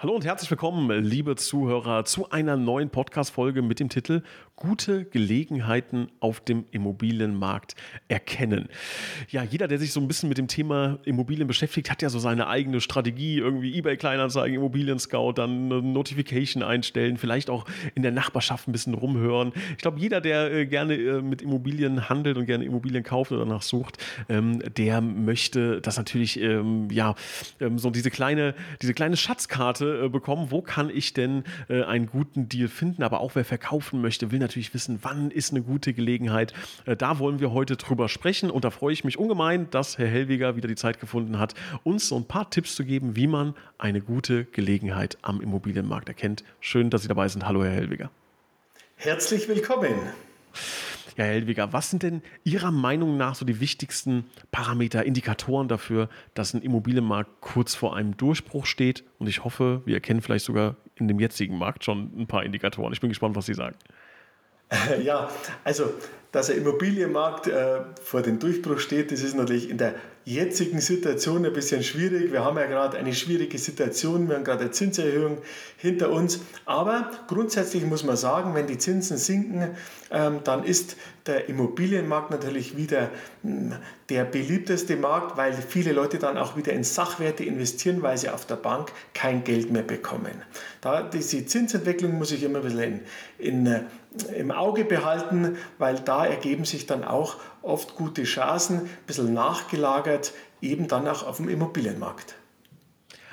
Hallo und herzlich willkommen, liebe Zuhörer, zu einer neuen Podcast-Folge mit dem Titel Gute Gelegenheiten auf dem Immobilienmarkt erkennen. Ja, jeder, der sich so ein bisschen mit dem Thema Immobilien beschäftigt, hat ja so seine eigene Strategie, irgendwie eBay-Kleinanzeigen, Immobilien-Scout, dann eine Notification einstellen, vielleicht auch in der Nachbarschaft ein bisschen rumhören. Ich glaube, jeder, der äh, gerne äh, mit Immobilien handelt und gerne Immobilien kauft oder danach sucht, ähm, der möchte das natürlich, ähm, ja, ähm, so diese kleine, diese kleine Schatzkarte äh, bekommen, wo kann ich denn äh, einen guten Deal finden, aber auch wer verkaufen möchte, will natürlich wissen, wann ist eine gute Gelegenheit. Äh, da wollen wir heute drüber sprechen und da freue ich mich ungemein, dass Herr Hellweger wieder die Zeit gefunden hat, uns so ein paar Tipps zu geben, wie man eine gute Gelegenheit am Immobilienmarkt erkennt. Schön, dass Sie dabei sind. Hallo, Herr Hellweger. Herzlich willkommen. Ja, Helwiger, was sind denn Ihrer Meinung nach so die wichtigsten Parameter, Indikatoren dafür, dass ein Immobilienmarkt kurz vor einem Durchbruch steht? Und ich hoffe, wir erkennen vielleicht sogar in dem jetzigen Markt schon ein paar Indikatoren. Ich bin gespannt, was Sie sagen. Ja, also dass der Immobilienmarkt äh, vor dem Durchbruch steht, das ist natürlich in der jetzigen Situation ein bisschen schwierig. Wir haben ja gerade eine schwierige Situation, wir haben gerade eine Zinserhöhung hinter uns. Aber grundsätzlich muss man sagen, wenn die Zinsen sinken, ähm, dann ist der Immobilienmarkt natürlich wieder hm, der beliebteste Markt, weil viele Leute dann auch wieder in Sachwerte investieren, weil sie auf der Bank kein Geld mehr bekommen. Da, diese Zinsentwicklung muss ich immer ein bisschen in, in, äh, im Auge behalten, weil da ergeben sich dann auch oft gute Chancen, ein bisschen nachgelagert, eben dann auch auf dem Immobilienmarkt.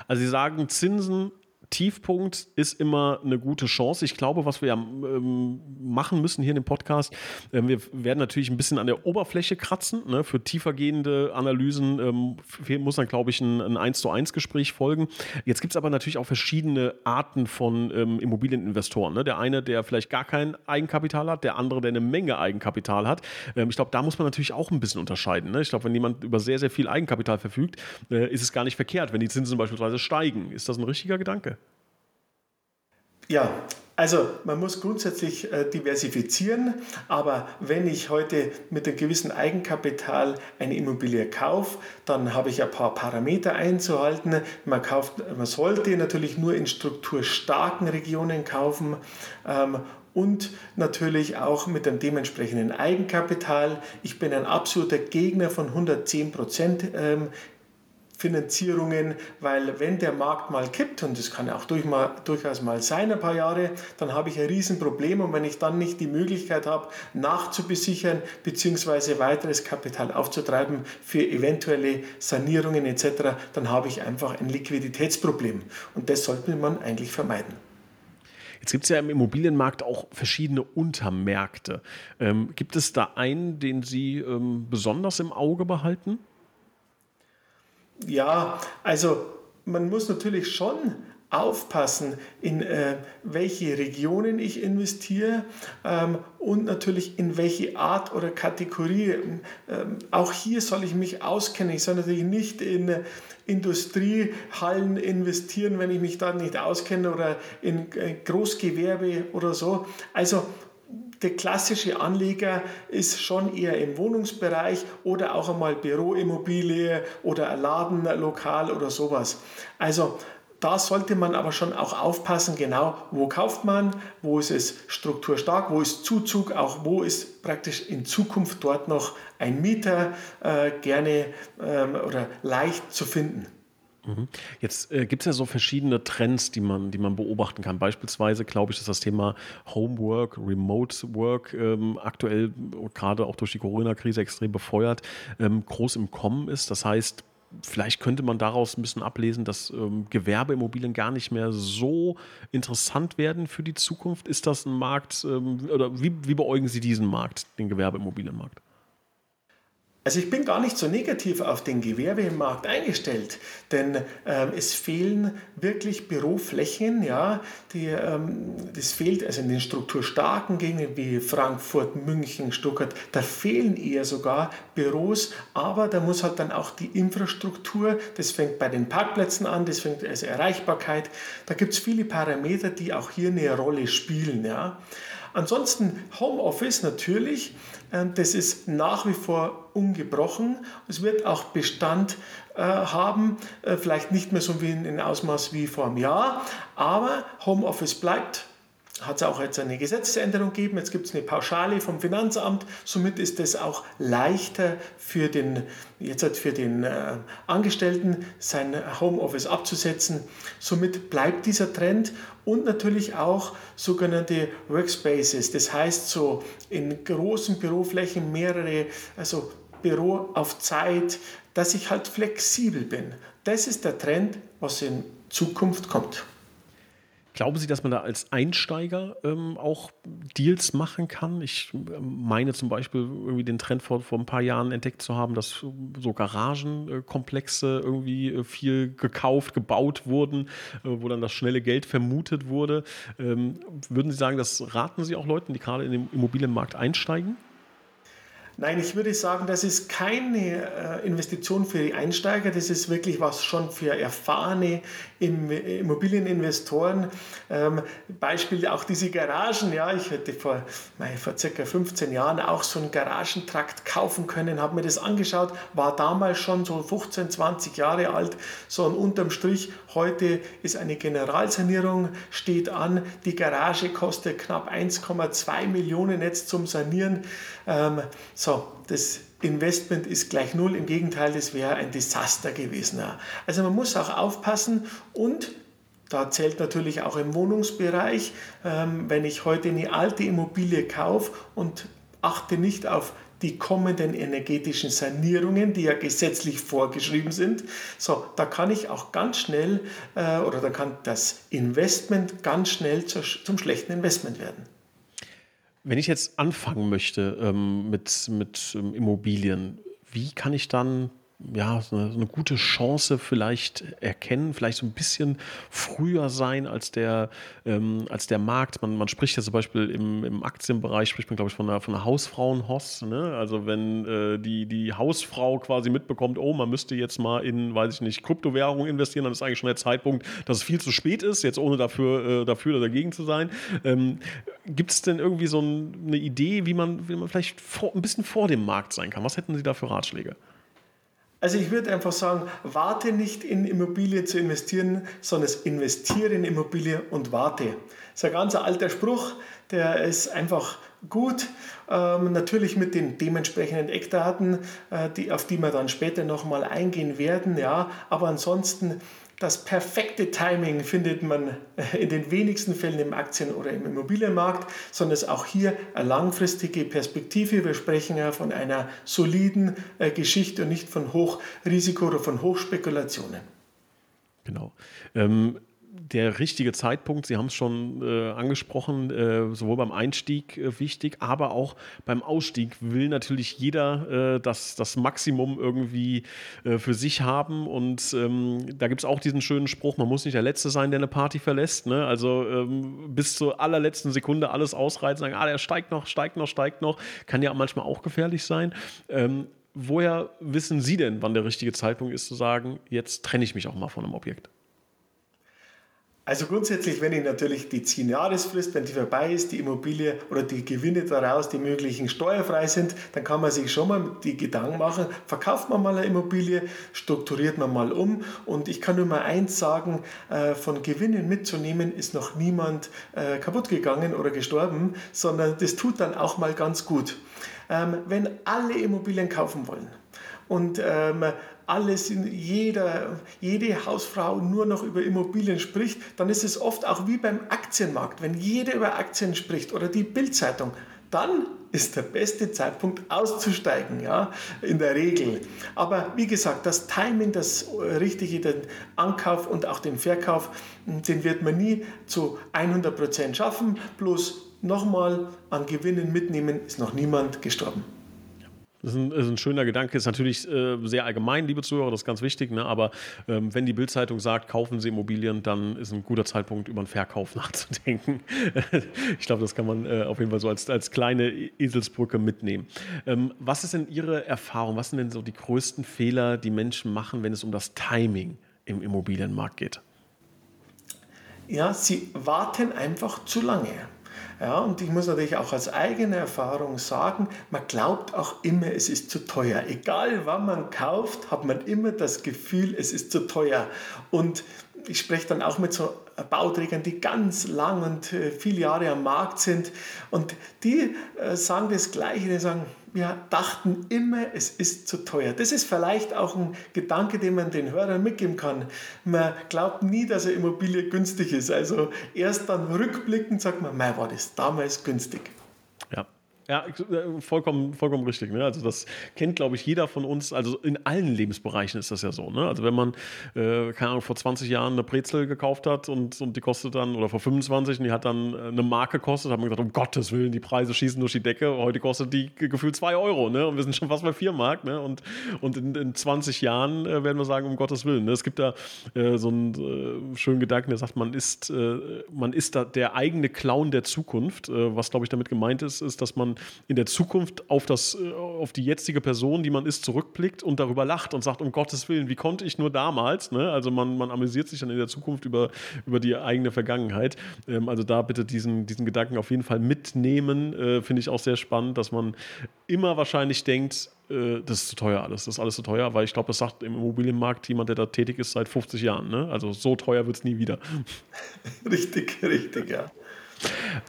Also Sie sagen, Zinsen Tiefpunkt ist immer eine gute Chance. Ich glaube, was wir ja ähm, machen müssen hier in dem Podcast, äh, wir werden natürlich ein bisschen an der Oberfläche kratzen. Ne? Für tiefergehende Analysen ähm, muss dann, glaube ich, ein, ein 1 zu 1 Gespräch folgen. Jetzt gibt es aber natürlich auch verschiedene Arten von ähm, Immobilieninvestoren. Ne? Der eine, der vielleicht gar kein Eigenkapital hat, der andere, der eine Menge Eigenkapital hat. Ähm, ich glaube, da muss man natürlich auch ein bisschen unterscheiden. Ne? Ich glaube, wenn jemand über sehr, sehr viel Eigenkapital verfügt, äh, ist es gar nicht verkehrt, wenn die Zinsen beispielsweise steigen. Ist das ein richtiger Gedanke? Ja, also man muss grundsätzlich äh, diversifizieren, aber wenn ich heute mit einem gewissen Eigenkapital eine Immobilie kaufe, dann habe ich ein paar Parameter einzuhalten. Man, kauft, man sollte natürlich nur in strukturstarken Regionen kaufen ähm, und natürlich auch mit dem dementsprechenden Eigenkapital. Ich bin ein absoluter Gegner von 110 Prozent ähm, Finanzierungen, weil wenn der Markt mal kippt, und das kann auch durch mal, durchaus mal sein, ein paar Jahre, dann habe ich ein Riesenproblem und wenn ich dann nicht die Möglichkeit habe, nachzubesichern bzw. weiteres Kapital aufzutreiben für eventuelle Sanierungen etc., dann habe ich einfach ein Liquiditätsproblem und das sollte man eigentlich vermeiden. Jetzt gibt es ja im Immobilienmarkt auch verschiedene Untermärkte. Ähm, gibt es da einen, den Sie ähm, besonders im Auge behalten? Ja, also man muss natürlich schon aufpassen, in äh, welche Regionen ich investiere ähm, und natürlich in welche Art oder Kategorie. Ähm, auch hier soll ich mich auskennen. Ich soll natürlich nicht in äh, Industriehallen investieren, wenn ich mich da nicht auskenne oder in äh, Großgewerbe oder so. Also der klassische Anleger ist schon eher im Wohnungsbereich oder auch einmal Büroimmobilie oder ein Ladenlokal oder sowas. Also da sollte man aber schon auch aufpassen, genau, wo kauft man, wo ist es strukturstark, wo ist Zuzug, auch wo ist praktisch in Zukunft dort noch ein Mieter äh, gerne ähm, oder leicht zu finden. Mhm. Jetzt äh, gibt es ja so verschiedene Trends, die man, die man beobachten kann. Beispielsweise glaube ich, dass das Thema Homework, Remote Work ähm, aktuell gerade auch durch die Corona-Krise extrem befeuert, ähm, groß im Kommen ist. Das heißt, vielleicht könnte man daraus ein bisschen ablesen, dass ähm, Gewerbeimmobilien gar nicht mehr so interessant werden für die Zukunft. Ist das ein Markt ähm, oder wie, wie beäugen Sie diesen Markt, den Gewerbeimmobilienmarkt? Also ich bin gar nicht so negativ auf den Gewerbemarkt eingestellt, denn ähm, es fehlen wirklich Büroflächen, ja, die, ähm, das fehlt also in den strukturstarken Gegenden wie Frankfurt, München, Stuttgart, da fehlen eher sogar Büros, aber da muss halt dann auch die Infrastruktur, das fängt bei den Parkplätzen an, das fängt also Erreichbarkeit, da gibt es viele Parameter, die auch hier eine Rolle spielen, ja. Ansonsten Homeoffice natürlich, ähm, das ist nach wie vor ungebrochen. Es wird auch Bestand äh, haben, äh, vielleicht nicht mehr so wie in Ausmaß wie vor einem Jahr, aber Homeoffice bleibt hat es auch jetzt eine Gesetzesänderung gegeben. Jetzt gibt es eine Pauschale vom Finanzamt. Somit ist es auch leichter für den, jetzt halt für den äh, Angestellten, sein Homeoffice abzusetzen. Somit bleibt dieser Trend und natürlich auch sogenannte Workspaces. Das heißt, so in großen Büroflächen mehrere, also Büro auf Zeit, dass ich halt flexibel bin. Das ist der Trend, was in Zukunft kommt. Glauben Sie, dass man da als Einsteiger ähm, auch Deals machen kann? Ich ähm, meine zum Beispiel irgendwie den Trend vor, vor ein paar Jahren entdeckt zu haben, dass so Garagenkomplexe irgendwie äh, viel gekauft, gebaut wurden, äh, wo dann das schnelle Geld vermutet wurde. Ähm, würden Sie sagen, das raten Sie auch Leuten, die gerade in den Immobilienmarkt einsteigen? Nein, ich würde sagen, das ist keine äh, Investition für die Einsteiger, das ist wirklich was schon für erfahrene Immobilieninvestoren. Ähm, Beispiel auch diese Garagen. Ja, ich hätte vor, vor circa 15 Jahren auch so einen Garagentrakt kaufen können, habe mir das angeschaut, war damals schon so 15, 20 Jahre alt. So und unterm Strich, heute ist eine Generalsanierung, steht an. Die Garage kostet knapp 1,2 Millionen jetzt zum Sanieren. Ähm, so, das Investment ist gleich null, im Gegenteil, das wäre ein Desaster gewesen. Also man muss auch aufpassen und da zählt natürlich auch im Wohnungsbereich, ähm, wenn ich heute eine alte Immobilie kaufe und achte nicht auf die kommenden energetischen Sanierungen, die ja gesetzlich vorgeschrieben sind. So, da kann ich auch ganz schnell äh, oder da kann das Investment ganz schnell zum schlechten Investment werden. Wenn ich jetzt anfangen möchte ähm, mit, mit ähm, Immobilien, wie kann ich dann ja, so eine, so eine, gute Chance vielleicht erkennen, vielleicht so ein bisschen früher sein als der, ähm, als der Markt. Man, man spricht ja zum Beispiel im, im Aktienbereich, spricht man, glaube ich, von einer, von einer Hausfrauenhoss. Ne? Also wenn äh, die, die Hausfrau quasi mitbekommt, oh, man müsste jetzt mal in, weiß ich nicht, Kryptowährung investieren, dann ist eigentlich schon der Zeitpunkt, dass es viel zu spät ist, jetzt ohne dafür, äh, dafür oder dagegen zu sein. Ähm, Gibt es denn irgendwie so ein, eine Idee, wie man, wie man vielleicht vor, ein bisschen vor dem Markt sein kann? Was hätten Sie da für Ratschläge? Also ich würde einfach sagen, warte nicht in Immobilie zu investieren, sondern investiere in Immobilie und warte. Das ist ein ganz alter Spruch, der ist einfach gut. Ähm, natürlich mit den dementsprechenden Eckdaten, äh, die, auf die wir dann später nochmal eingehen werden. Ja. Aber ansonsten das perfekte Timing findet man in den wenigsten Fällen im Aktien- oder im Immobilienmarkt, sondern es ist auch hier eine langfristige Perspektive. Wir sprechen ja von einer soliden äh, Geschichte und nicht von Hochrisiko oder von Hochspekulationen. Genau. Ähm, der richtige Zeitpunkt, Sie haben es schon äh, angesprochen, äh, sowohl beim Einstieg äh, wichtig, aber auch beim Ausstieg will natürlich jeder äh, das, das Maximum irgendwie äh, für sich haben. Und ähm, da gibt es auch diesen schönen Spruch, man muss nicht der Letzte sein, der eine Party verlässt. Ne? Also ähm, bis zur allerletzten Sekunde alles ausreizen, sagen, ah, der steigt noch, steigt noch, steigt noch. Kann ja manchmal auch gefährlich sein. Ähm, woher wissen Sie denn, wann der richtige Zeitpunkt ist, zu sagen, jetzt trenne ich mich auch mal von einem Objekt? Also grundsätzlich, wenn ich natürlich die 10-Jahresfrist, wenn die vorbei ist, die Immobilie oder die Gewinne daraus, die möglichen steuerfrei sind, dann kann man sich schon mal die Gedanken machen, verkauft man mal eine Immobilie, strukturiert man mal um. Und ich kann nur mal eins sagen, äh, von Gewinnen mitzunehmen ist noch niemand äh, kaputt gegangen oder gestorben, sondern das tut dann auch mal ganz gut. Ähm, wenn alle Immobilien kaufen wollen, und ähm, alles in jeder, jede Hausfrau nur noch über Immobilien spricht, dann ist es oft auch wie beim Aktienmarkt. Wenn jeder über Aktien spricht oder die Bildzeitung, dann ist der beste Zeitpunkt auszusteigen, ja, in der Regel. Aber wie gesagt, das Timing, das richtige, den Ankauf und auch den Verkauf, den wird man nie zu 100% schaffen. Bloß nochmal an Gewinnen mitnehmen, ist noch niemand gestorben. Das ist ein, ist ein schöner Gedanke, ist natürlich äh, sehr allgemein, liebe Zuhörer, das ist ganz wichtig, ne? aber ähm, wenn die Bildzeitung sagt, kaufen Sie Immobilien, dann ist ein guter Zeitpunkt, über einen Verkauf nachzudenken. ich glaube, das kann man äh, auf jeden Fall so als, als kleine Eselsbrücke mitnehmen. Ähm, was ist denn Ihre Erfahrung? Was sind denn so die größten Fehler, die Menschen machen, wenn es um das Timing im Immobilienmarkt geht? Ja, sie warten einfach zu lange. Ja, und ich muss natürlich auch als eigene Erfahrung sagen, man glaubt auch immer, es ist zu teuer. Egal wann man kauft, hat man immer das Gefühl, es ist zu teuer. Und ich spreche dann auch mit so Bauträgern, die ganz lang und äh, viele Jahre am Markt sind. Und die äh, sagen das Gleiche, die sagen, wir dachten immer, es ist zu teuer. Das ist vielleicht auch ein Gedanke, den man den Hörern mitgeben kann. Man glaubt nie, dass eine Immobilie günstig ist. Also erst dann rückblickend sagt man, mei, war das damals günstig. Ja. Äh, vollkommen, vollkommen richtig. Ne? Also das kennt, glaube ich, jeder von uns. Also in allen Lebensbereichen ist das ja so. Ne? Also wenn man, äh, keine Ahnung, vor 20 Jahren eine Brezel gekauft hat und, und die kostet dann, oder vor 25 und die hat dann äh, eine Marke gekostet, hat man gesagt, um Gottes Willen, die Preise schießen durch die Decke. Heute kostet die gefühlt 2 Euro. Ne? Und wir sind schon fast bei 4 Mark. Ne? Und, und in, in 20 Jahren äh, werden wir sagen, um Gottes Willen. Ne? Es gibt da äh, so einen äh, schönen Gedanken, der sagt, man ist, man ist da der eigene Clown der Zukunft. was, glaube ich, damit gemeint ist, ist, dass man in der Zukunft auf, das, äh, auf die jetzige Person, die man ist, zurückblickt und darüber lacht und sagt, um Gottes Willen, wie konnte ich nur damals? Ne? Also man, man amüsiert sich dann in der Zukunft über, über die eigene Vergangenheit. Ähm, also da bitte diesen, diesen Gedanken auf jeden Fall mitnehmen. Äh, Finde ich auch sehr spannend, dass man immer wahrscheinlich denkt, äh, das ist zu teuer alles, das ist alles zu teuer, weil ich glaube, das sagt im Immobilienmarkt jemand, der da tätig ist seit 50 Jahren. Ne? Also so teuer wird es nie wieder. Richtig, richtig, ja.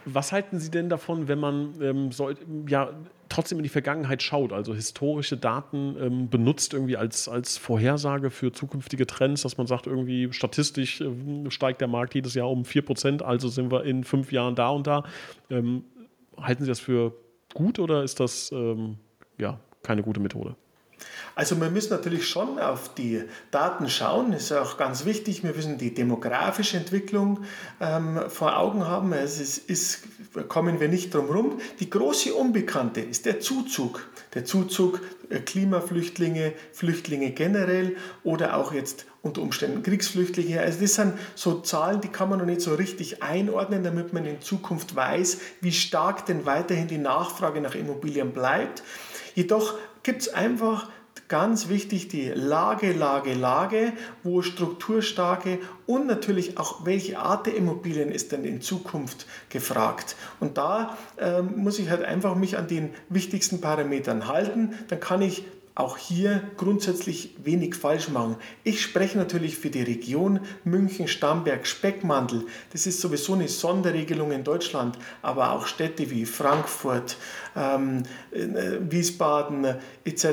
Was halten Sie denn davon, wenn man ähm, soll, ja, trotzdem in die Vergangenheit schaut, also historische Daten ähm, benutzt irgendwie als, als Vorhersage für zukünftige Trends, dass man sagt, irgendwie statistisch äh, steigt der Markt jedes Jahr um 4%, also sind wir in fünf Jahren da und da. Ähm, halten Sie das für gut oder ist das ähm, ja, keine gute Methode? Also wir müssen natürlich schon auf die Daten schauen, das ist auch ganz wichtig. Wir müssen die demografische Entwicklung ähm, vor Augen haben. Es ist, ist, kommen wir nicht drum herum. Die große Unbekannte ist der Zuzug. Der Zuzug äh, Klimaflüchtlinge, Flüchtlinge generell oder auch jetzt unter Umständen Kriegsflüchtlinge. Also das sind so Zahlen, die kann man noch nicht so richtig einordnen, damit man in Zukunft weiß, wie stark denn weiterhin die Nachfrage nach Immobilien bleibt. Jedoch gibt es einfach ganz wichtig die Lage, Lage, Lage, wo strukturstarke und natürlich auch welche Art der Immobilien ist denn in Zukunft gefragt. Und da ähm, muss ich halt einfach mich an den wichtigsten Parametern halten. Dann kann ich auch hier grundsätzlich wenig falsch machen. Ich spreche natürlich für die Region München, Starnberg, Speckmantel. Das ist sowieso eine Sonderregelung in Deutschland, aber auch Städte wie Frankfurt, ähm, äh, Wiesbaden etc.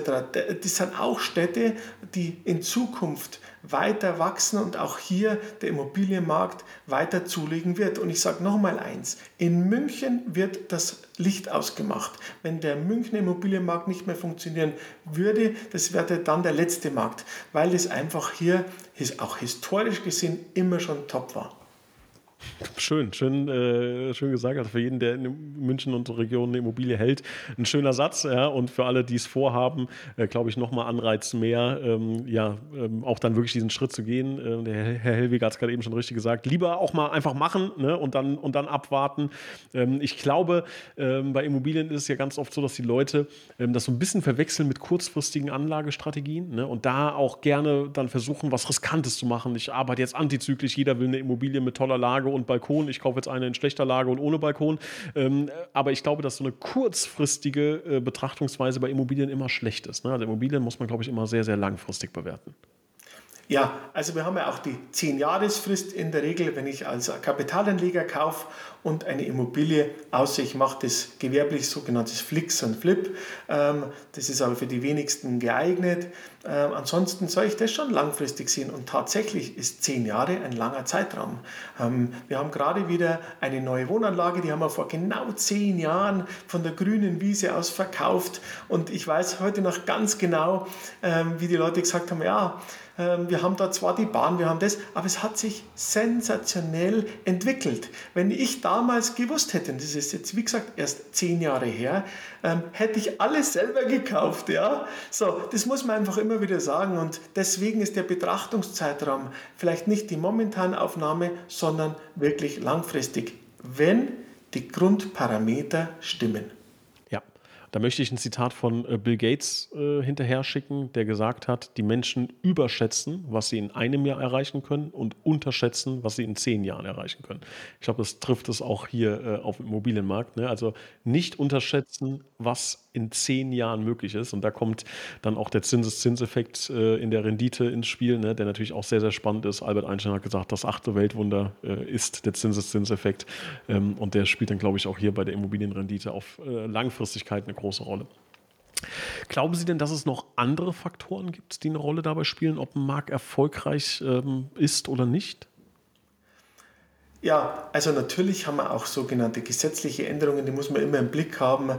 Das sind auch Städte, die in Zukunft weiter wachsen und auch hier der Immobilienmarkt weiter zulegen wird. Und ich sage nochmal eins, in München wird das Licht ausgemacht. Wenn der Münchner Immobilienmarkt nicht mehr funktionieren würde, das wäre dann der letzte Markt, weil es einfach hier auch historisch gesehen immer schon top war. Schön, schön, äh, schön gesagt. Also für jeden, der in München und Region eine Immobilie hält, ein schöner Satz. Ja, und für alle, die es vorhaben, äh, glaube ich, nochmal Anreiz mehr, ähm, ja, ähm, auch dann wirklich diesen Schritt zu gehen. Äh, der Herr Helwig hat es gerade eben schon richtig gesagt. Lieber auch mal einfach machen ne, und, dann, und dann abwarten. Ähm, ich glaube, ähm, bei Immobilien ist es ja ganz oft so, dass die Leute ähm, das so ein bisschen verwechseln mit kurzfristigen Anlagestrategien ne, und da auch gerne dann versuchen, was Riskantes zu machen. Ich arbeite jetzt antizyklisch, jeder will eine Immobilie mit toller Lage und Balkon. Ich kaufe jetzt eine in schlechter Lage und ohne Balkon. Ähm, aber ich glaube, dass so eine kurzfristige äh, Betrachtungsweise bei Immobilien immer schlecht ist. Ne? Also Immobilien muss man, glaube ich, immer sehr, sehr langfristig bewerten. Ja, also wir haben ja auch die 10-Jahresfrist in der Regel, wenn ich als Kapitalanleger kaufe und eine Immobilie, außer ich mache das gewerblich sogenanntes Flix und Flip. Ähm, das ist aber für die wenigsten geeignet. äh, ansonsten soll ich das schon langfristig sehen. Und tatsächlich ist zehn Jahre ein langer Zeitraum. Ähm, wir haben gerade wieder eine neue Wohnanlage, die haben wir vor genau zehn Jahren von der grünen Wiese aus verkauft. Und ich weiß heute noch ganz genau, ähm, wie die Leute gesagt haben, ja, ähm, wir haben da zwar die Bahn, wir haben das, aber es hat sich sensationell entwickelt. Wenn ich damals gewusst hätte, und das ist jetzt wie gesagt erst zehn Jahre her, ähm, hätte ich alles selber gekauft. Ja? So, das muss man einfach immer wieder sagen und deswegen ist der Betrachtungszeitraum vielleicht nicht die momentane Aufnahme, sondern wirklich langfristig, wenn die Grundparameter stimmen. Da möchte ich ein Zitat von äh, Bill Gates äh, hinterher schicken, der gesagt hat, die Menschen überschätzen, was sie in einem Jahr erreichen können und unterschätzen, was sie in zehn Jahren erreichen können. Ich glaube, das trifft es auch hier äh, auf dem Immobilienmarkt. Ne? Also nicht unterschätzen, was in zehn Jahren möglich ist. Und da kommt dann auch der Zinseszinseffekt äh, in der Rendite ins Spiel, ne? der natürlich auch sehr, sehr spannend ist. Albert Einstein hat gesagt, das achte Weltwunder äh, ist der Zinseszinseffekt. Ähm, und der spielt dann, glaube ich, auch hier bei der Immobilienrendite auf äh, Langfristigkeit eine große Rolle. Glauben Sie denn, dass es noch andere Faktoren gibt, die eine Rolle dabei spielen, ob ein Markt erfolgreich ähm, ist oder nicht? Ja, also natürlich haben wir auch sogenannte gesetzliche Änderungen, die muss man immer im Blick haben.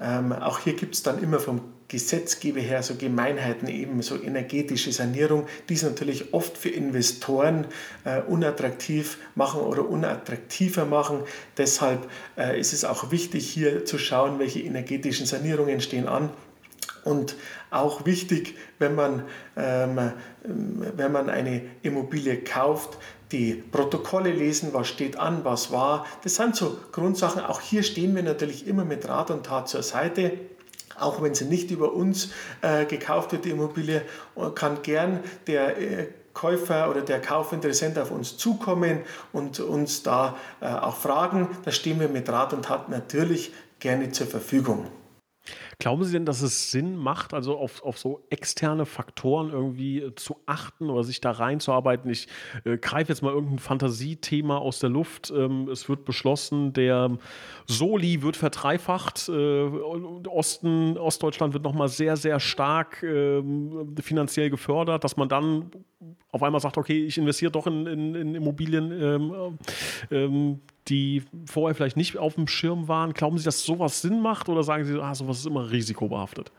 Ähm, auch hier gibt es dann immer vom Gesetzgeber her so Gemeinheiten, eben so energetische Sanierung, die es natürlich oft für Investoren äh, unattraktiv machen oder unattraktiver machen. Deshalb äh, ist es auch wichtig, hier zu schauen, welche energetischen Sanierungen stehen an. Und auch wichtig, wenn man, ähm, wenn man eine Immobilie kauft, die Protokolle lesen, was steht an, was war. Das sind so Grundsachen. Auch hier stehen wir natürlich immer mit Rat und Tat zur Seite. Auch wenn sie nicht über uns äh, gekauft wird, die Immobilie, kann gern der äh, Käufer oder der Kaufinteressent auf uns zukommen und uns da äh, auch fragen. Da stehen wir mit Rat und Tat natürlich gerne zur Verfügung. Glauben Sie denn, dass es Sinn macht, also auf, auf so externe Faktoren irgendwie äh, zu achten oder sich da reinzuarbeiten? Ich äh, greife jetzt mal irgendein Fantasiethema aus der Luft. Ähm, es wird beschlossen, der Soli wird verdreifacht. Äh, Osten, Ostdeutschland wird nochmal sehr, sehr stark äh, finanziell gefördert, dass man dann auf einmal sagt, okay, ich investiere doch in, in, in Immobilien, ähm, ähm, die vorher vielleicht nicht auf dem Schirm waren. Glauben Sie, dass sowas Sinn macht oder sagen Sie, ah, sowas ist immer risikobehaftet?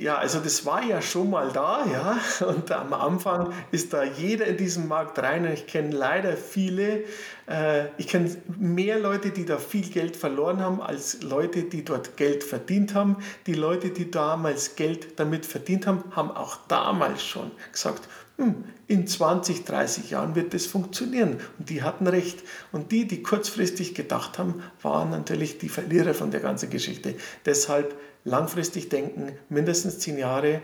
Ja, also das war ja schon mal da, ja. Und am Anfang ist da jeder in diesen Markt rein. Und ich kenne leider viele, äh, ich kenne mehr Leute, die da viel Geld verloren haben, als Leute, die dort Geld verdient haben. Die Leute, die damals Geld damit verdient haben, haben auch damals schon gesagt, hm, in 20, 30 Jahren wird das funktionieren. Und die hatten recht. Und die, die kurzfristig gedacht haben, waren natürlich die Verlierer von der ganzen Geschichte. Deshalb langfristig denken, mindestens 10 Jahre.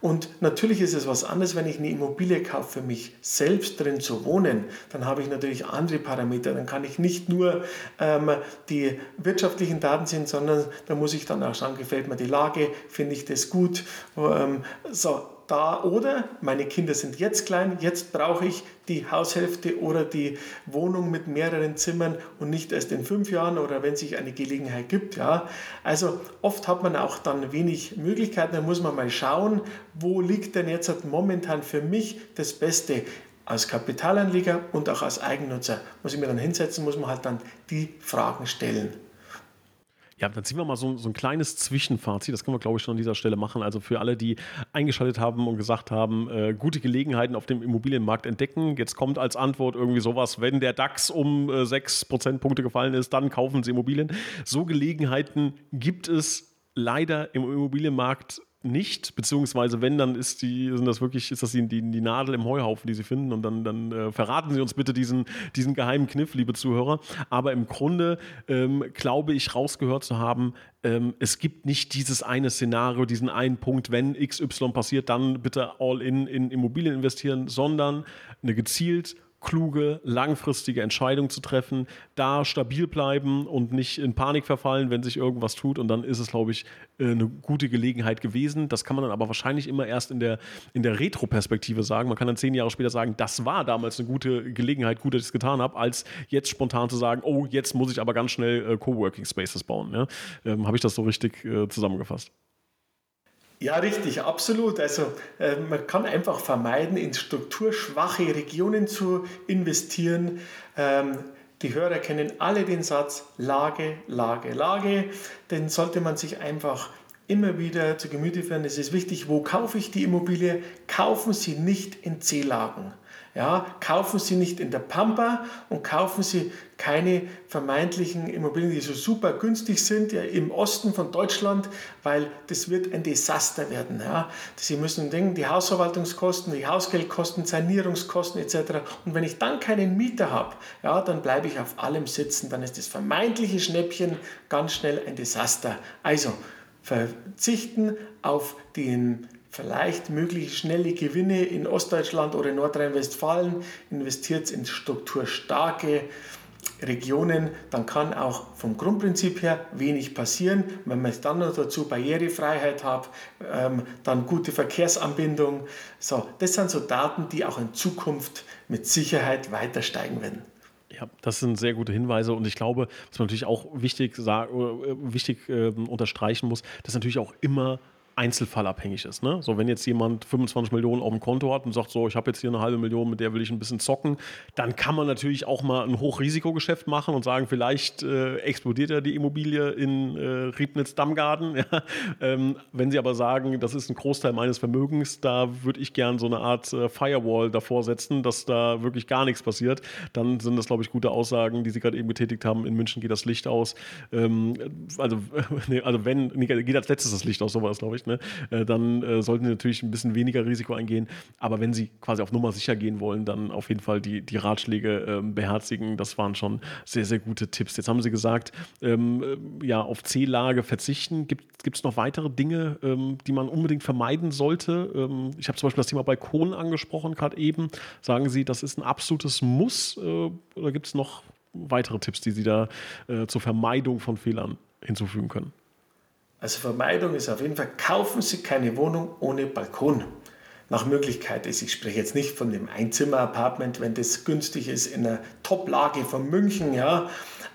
Und natürlich ist es was anderes, wenn ich eine Immobilie kaufe, für mich selbst drin zu wohnen. Dann habe ich natürlich andere Parameter. Dann kann ich nicht nur ähm, die wirtschaftlichen Daten sehen, sondern da muss ich dann auch schauen, gefällt mir die Lage, finde ich das gut. Ähm, so, da oder meine Kinder sind jetzt klein, jetzt brauche ich die Haushälfte oder die Wohnung mit mehreren Zimmern und nicht erst in fünf Jahren oder wenn sich eine Gelegenheit gibt. Ja. Also oft hat man auch dann wenig Möglichkeiten, da muss man mal schauen, wo liegt denn jetzt momentan für mich das Beste als Kapitalanleger und auch als Eigennutzer. Muss ich mir dann hinsetzen, muss man halt dann die Fragen stellen. Ja, dann ziehen wir mal so, so ein kleines Zwischenfazit. Das können wir, glaube ich, schon an dieser Stelle machen. Also für alle, die eingeschaltet haben und gesagt haben, äh, gute Gelegenheiten auf dem Immobilienmarkt entdecken. Jetzt kommt als Antwort irgendwie sowas, wenn der DAX um äh, 6 Prozentpunkte gefallen ist, dann kaufen Sie Immobilien. So Gelegenheiten gibt es leider im Immobilienmarkt nicht, beziehungsweise wenn, dann ist die, sind das wirklich, ist das die, die, die Nadel im Heuhaufen, die sie finden und dann, dann äh, verraten Sie uns bitte diesen, diesen geheimen Kniff, liebe Zuhörer. Aber im Grunde ähm, glaube ich, rausgehört zu haben, ähm, es gibt nicht dieses eine Szenario, diesen einen Punkt, wenn XY passiert, dann bitte all in in Immobilien investieren, sondern eine gezielt kluge, langfristige Entscheidung zu treffen, da stabil bleiben und nicht in Panik verfallen, wenn sich irgendwas tut. Und dann ist es, glaube ich, äh, eine gute Gelegenheit gewesen. Das kann man dann aber wahrscheinlich immer erst in der, in der Retro-Perspektive sagen. Man kann dann zehn Jahre später sagen, das war damals eine gute Gelegenheit, gut, dass ich es getan habe, als jetzt spontan zu sagen, oh, jetzt muss ich aber ganz schnell äh, Coworking Spaces bauen. Ja? Ähm, habe ich das so richtig äh, zusammengefasst? Ja, richtig, absolut. Also äh, man kann einfach vermeiden, in strukturschwache Regionen zu investieren. Ähm, die Hörer kennen alle den Satz Lage, Lage, Lage. Den sollte man sich einfach immer wieder zu Gemüte führen. Es ist wichtig, wo kaufe ich die Immobilie? Kaufen Sie nicht in C-Lagen. Ja, kaufen Sie nicht in der Pampa und kaufen Sie keine vermeintlichen Immobilien, die so super günstig sind ja, im Osten von Deutschland, weil das wird ein Desaster werden. Ja. Sie müssen denken, die Hausverwaltungskosten, die Hausgeldkosten, Sanierungskosten etc. Und wenn ich dann keinen Mieter habe, ja, dann bleibe ich auf allem sitzen. Dann ist das vermeintliche Schnäppchen ganz schnell ein Desaster. Also verzichten auf den vielleicht mögliche schnelle Gewinne in Ostdeutschland oder Nordrhein-Westfalen, investiert in strukturstarke Regionen, dann kann auch vom Grundprinzip her wenig passieren. Wenn man dann noch dazu Barrierefreiheit hat, ähm, dann gute Verkehrsanbindung. So, das sind so Daten, die auch in Zukunft mit Sicherheit weiter steigen werden. Ja, das sind sehr gute Hinweise und ich glaube, was man natürlich auch wichtig, äh, wichtig äh, unterstreichen muss, dass natürlich auch immer einzelfallabhängig ist. Ne? So, wenn jetzt jemand 25 Millionen auf dem Konto hat und sagt, so, ich habe jetzt hier eine halbe Million, mit der will ich ein bisschen zocken, dann kann man natürlich auch mal ein Hochrisikogeschäft machen und sagen, vielleicht äh, explodiert ja die Immobilie in äh, Riebnitz-Dammgarten. Ja? Ähm, wenn Sie aber sagen, das ist ein Großteil meines Vermögens, da würde ich gern so eine Art äh, Firewall davor setzen, dass da wirklich gar nichts passiert, dann sind das, glaube ich, gute Aussagen, die Sie gerade eben getätigt haben. In München geht das Licht aus. Ähm, also, nee, also wenn, nee, geht als letztes das Licht aus, so war das, glaube ich ne, äh, dann äh, sollten sie natürlich ein bisschen weniger Risiko eingehen. Aber wenn sie quasi auf Nummer sicher gehen wollen, dann auf jeden Fall die, die Ratschläge ähm, beherzigen. Das waren schon sehr, sehr gute Tipps. Jetzt haben Sie gesagt, ähm, äh, ja, auf C-Lage verzichten. Gibt es noch weitere Dinge, ähm, die man unbedingt vermeiden sollte? Ähm, ich habe zum Beispiel das Thema Balkon angesprochen, gerade eben. Sagen Sie, das ist ein absolutes Muss äh, oder gibt es noch weitere Tipps, die Sie da äh, zur Vermeidung von Fehlern hinzufügen können? Also Vermeidung ist auf jeden Fall, kaufen Sie keine Wohnung ohne Balkon. Nach Möglichkeit ist, ich spreche jetzt nicht von dem Einzimmer-Apartment, wenn das günstig ist, in einer Top-Lage von München, ja,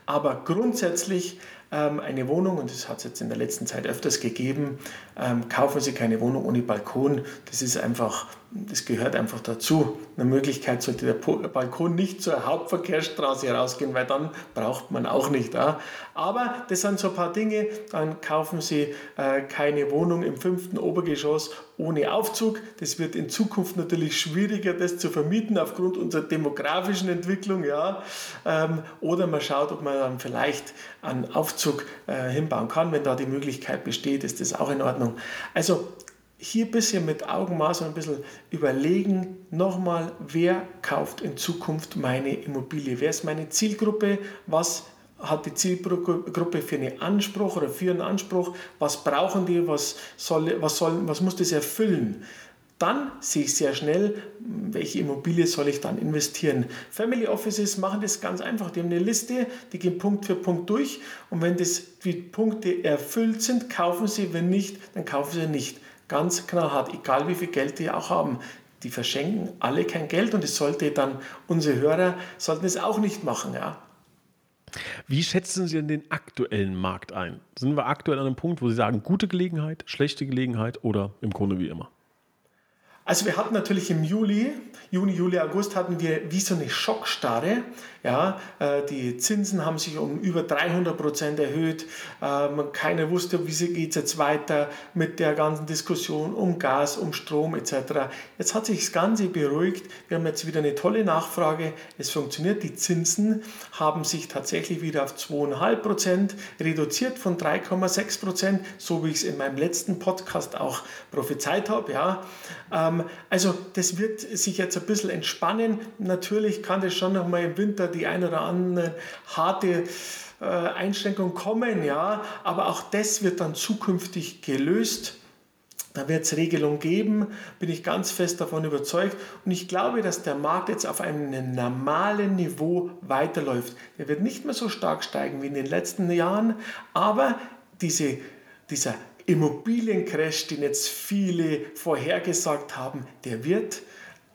aber grundsätzlich ähm, eine Wohnung, und das hat es jetzt in der letzten Zeit öfters gegeben, ähm, kaufen Sie keine Wohnung ohne Balkon. Das ist einfach, das gehört einfach dazu. Eine Möglichkeit sollte der Balkon nicht zur Hauptverkehrsstraße herausgehen, weil dann braucht man auch nicht. Aber das sind so ein paar Dinge. Dann kaufen Sie äh, keine Wohnung im fünften Obergeschoss ohne Aufzug. Das wird in Zukunft natürlich schwieriger, das zu vermieten aufgrund unserer demografischen Entwicklung. Ähm, oder man schaut, ob man dann vielleicht einen Aufzug äh, hinbauen kann. Wenn da die Möglichkeit besteht, ist das auch in Ordnung. Also hier ein bisschen mit Augenmaß und ein bisschen überlegen, nochmal, wer kauft in Zukunft meine Immobilie? Wer ist meine Zielgruppe? Was hat die Zielgruppe für einen Anspruch oder für einen Anspruch? Was brauchen die? Was, soll, was, soll, was muss das erfüllen? Dann sehe ich sehr schnell, welche Immobilie soll ich dann investieren. Family Offices machen das ganz einfach. Die haben eine Liste, die gehen Punkt für Punkt durch und wenn das, die Punkte erfüllt sind, kaufen sie. Wenn nicht, dann kaufen sie nicht. Ganz knallhart, egal wie viel Geld die auch haben. Die verschenken alle kein Geld und es sollte dann, unsere Hörer sollten es auch nicht machen. Ja. Wie schätzen Sie denn den aktuellen Markt ein? Sind wir aktuell an einem Punkt, wo Sie sagen, gute Gelegenheit, schlechte Gelegenheit oder im Grunde wie immer? Also wir hatten natürlich im Juli, Juni, Juli, August hatten wir wie so eine Schockstarre. Ja, äh, die Zinsen haben sich um über 300 Prozent erhöht. Ähm, keiner wusste, wie geht es jetzt weiter mit der ganzen Diskussion um Gas, um Strom etc. Jetzt hat sich das Ganze beruhigt. Wir haben jetzt wieder eine tolle Nachfrage. Es funktioniert. Die Zinsen haben sich tatsächlich wieder auf 2,5 Prozent reduziert von 3,6 Prozent, so wie ich es in meinem letzten Podcast auch prophezeit habe. Ja. Ähm, also das wird sich jetzt ein bisschen entspannen. Natürlich kann das schon noch mal im Winter die eine oder andere harte äh, Einschränkung kommen, ja, aber auch das wird dann zukünftig gelöst. Da wird es Regelungen geben, bin ich ganz fest davon überzeugt. Und ich glaube, dass der Markt jetzt auf einem normalen Niveau weiterläuft. Er wird nicht mehr so stark steigen wie in den letzten Jahren, aber diese, dieser Immobiliencrash, den jetzt viele vorhergesagt haben, der wird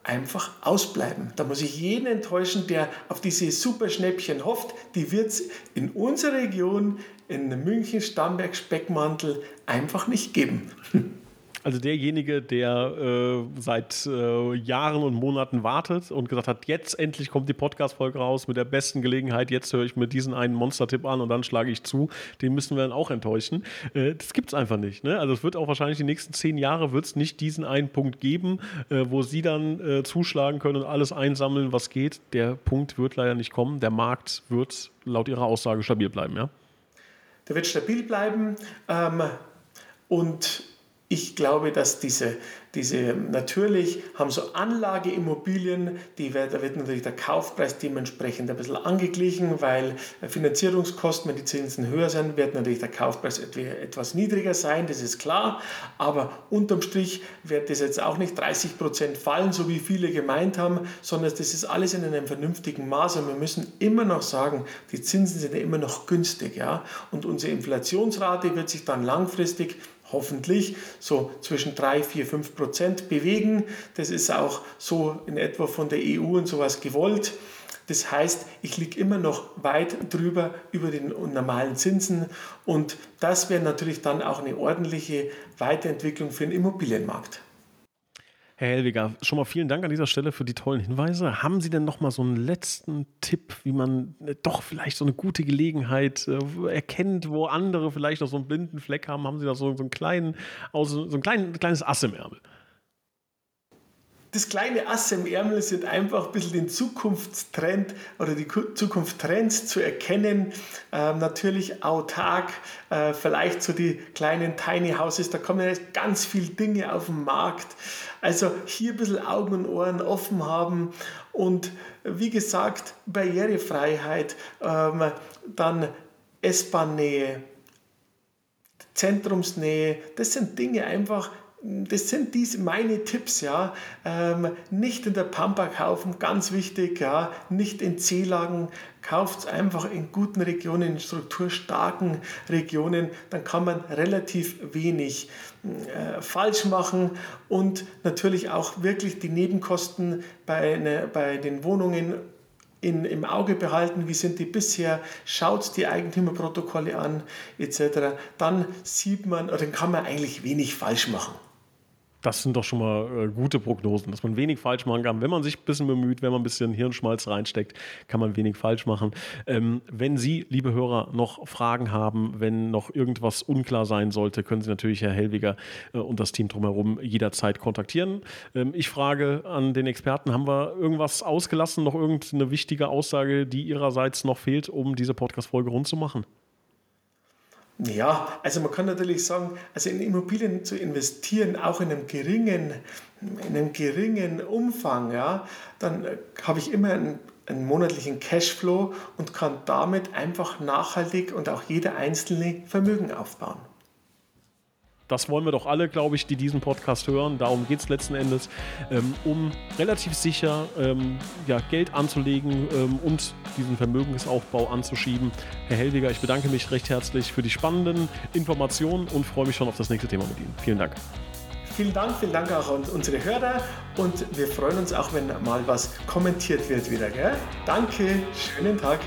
einfach ausbleiben. Da muss ich jeden enttäuschen, der auf diese Superschnäppchen hofft. Die wird es in unserer Region, in München, Starnberg, Speckmantel einfach nicht geben. Also derjenige, der äh, seit äh, Jahren und Monaten wartet und gesagt hat, jetzt endlich kommt die Podcast-Folge raus mit der besten Gelegenheit, jetzt höre ich mir diesen einen Monster-Tipp an und dann schlage ich zu, den müssen wir dann auch enttäuschen. Äh, das gibt es einfach nicht. Ne? Also es wird auch wahrscheinlich die nächsten zehn Jahre wird nicht diesen einen Punkt geben, äh, wo Sie dann äh, zuschlagen können und alles einsammeln, was geht. Der Punkt wird leider nicht kommen. Der Markt wird laut Ihrer Aussage stabil bleiben, ja? Der wird stabil bleiben ähm, und ich glaube, dass diese, diese natürlich haben so Anlageimmobilien, die wird, da wird natürlich der Kaufpreis dementsprechend ein bisschen angeglichen, weil Finanzierungskosten, wenn die Zinsen höher sind, wird natürlich der Kaufpreis etwas niedriger sein, das ist klar. Aber unterm Strich wird das jetzt auch nicht 30 Prozent fallen, so wie viele gemeint haben, sondern das ist alles in einem vernünftigen Maß. Und wir müssen immer noch sagen, die Zinsen sind ja immer noch günstig. Ja? Und unsere Inflationsrate wird sich dann langfristig hoffentlich so zwischen 3, 4, 5 Prozent bewegen. Das ist auch so in etwa von der EU und sowas gewollt. Das heißt, ich liege immer noch weit drüber über den normalen Zinsen und das wäre natürlich dann auch eine ordentliche Weiterentwicklung für den Immobilienmarkt. Herr Helwiger, schon mal vielen Dank an dieser Stelle für die tollen Hinweise. Haben Sie denn noch mal so einen letzten Tipp, wie man äh, doch vielleicht so eine gute Gelegenheit äh, erkennt, wo andere vielleicht noch so einen blinden Fleck haben? Haben Sie da so, so einen kleinen, so ein kleines Ass im Ärmel? Das kleine Ass im Ärmel sind einfach ein bisschen den Zukunftstrend oder die Zukunftstrends zu erkennen. Ähm, natürlich autark, äh, vielleicht so die kleinen Tiny Houses, da kommen ja ganz viele Dinge auf den Markt. Also hier ein bisschen Augen und Ohren offen haben und wie gesagt, Barrierefreiheit, ähm, dann S-Bahn-Nähe, Zentrumsnähe, das sind Dinge einfach, das sind diese meine Tipps, ja. Ähm, nicht in der Pampa kaufen, ganz wichtig, ja. Nicht in C-Lagen, kauft einfach in guten Regionen, in strukturstarken Regionen, dann kann man relativ wenig äh, falsch machen und natürlich auch wirklich die Nebenkosten bei, eine, bei den Wohnungen in, im Auge behalten, wie sind die bisher, schaut die Eigentümerprotokolle an, etc. Dann sieht man, oder dann kann man eigentlich wenig falsch machen das sind doch schon mal äh, gute Prognosen, dass man wenig falsch machen kann. Wenn man sich ein bisschen bemüht, wenn man ein bisschen Hirnschmalz reinsteckt, kann man wenig falsch machen. Ähm, wenn Sie, liebe Hörer, noch Fragen haben, wenn noch irgendwas unklar sein sollte, können Sie natürlich Herr Hellwiger äh, und das Team drumherum jederzeit kontaktieren. Ähm, ich frage an den Experten, haben wir irgendwas ausgelassen, noch irgendeine wichtige Aussage, die Ihrerseits noch fehlt, um diese Podcast-Folge rund zu machen? Ja, also man kann natürlich sagen, also in Immobilien zu investieren, auch in einem geringen, in einem geringen Umfang, ja, dann habe ich immer einen, einen monatlichen Cashflow und kann damit einfach nachhaltig und auch jeder einzelne Vermögen aufbauen. Das wollen wir doch alle, glaube ich, die diesen Podcast hören. Darum geht es letzten Endes, ähm, um relativ sicher ähm, ja, Geld anzulegen ähm, und diesen Vermögensaufbau anzuschieben. Herr Heldiger, ich bedanke mich recht herzlich für die spannenden Informationen und freue mich schon auf das nächste Thema mit Ihnen. Vielen Dank. Vielen Dank, vielen Dank auch an unsere Hörer und wir freuen uns auch, wenn mal was kommentiert wird wieder. Gell? Danke, schönen Tag.